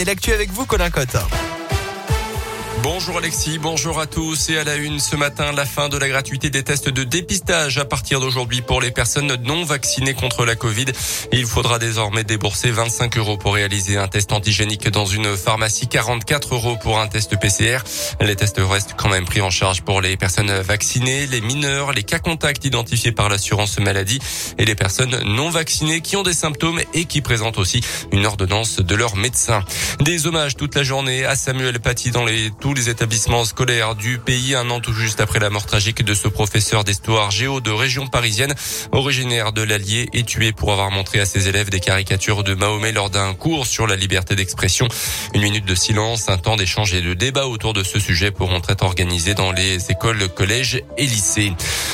Et l'actu avec vous, Colin Cotte. Bonjour Alexis, bonjour à tous et à la une ce matin, la fin de la gratuité des tests de dépistage à partir d'aujourd'hui pour les personnes non vaccinées contre la Covid. Il faudra désormais débourser 25 euros pour réaliser un test antigénique dans une pharmacie, 44 euros pour un test PCR. Les tests restent quand même pris en charge pour les personnes vaccinées, les mineurs, les cas contacts identifiés par l'assurance maladie et les personnes non vaccinées qui ont des symptômes et qui présentent aussi une ordonnance de leur médecin. Des hommages toute la journée à Samuel Paty dans les tous les établissements scolaires du pays, un an tout juste après la mort tragique de ce professeur d'histoire géo de région parisienne, originaire de l'Allier et tué pour avoir montré à ses élèves des caricatures de Mahomet lors d'un cours sur la liberté d'expression. Une minute de silence, un temps d'échange et de débat autour de ce sujet pourront être organisés dans les écoles, collèges et lycées.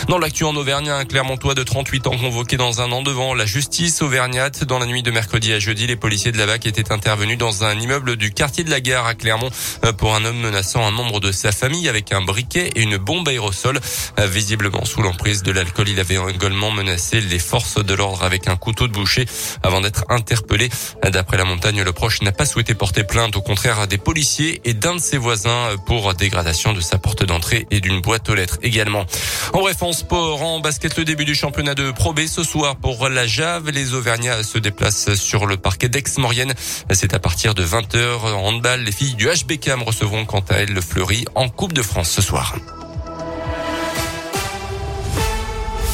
Dans l'actu en Auvergne, un Clermontois de 38 ans convoqué dans un an devant la justice auvergnate. Dans la nuit de mercredi à jeudi, les policiers de la VAC étaient intervenus dans un immeuble du quartier de la gare à Clermont euh, pour un homme menacé un membre de sa famille avec un briquet et une bombe aérosol. Euh, visiblement sous l'emprise de l'alcool, il avait également menacé les forces de l'ordre avec un couteau de boucher avant d'être interpellé. D'après la montagne, le proche n'a pas souhaité porter plainte, au contraire à des policiers et d'un de ses voisins pour dégradation de sa porte d'entrée et d'une boîte aux lettres également. En bref, en sport, en basket, le début du championnat de Pro B ce soir pour la Jave. Les Auvergnats se déplacent sur le parquet d'Aix-Maurienne. C'est à partir de 20h en handball. Les filles du HBK recevront quant à elles le Fleury en Coupe de France ce soir.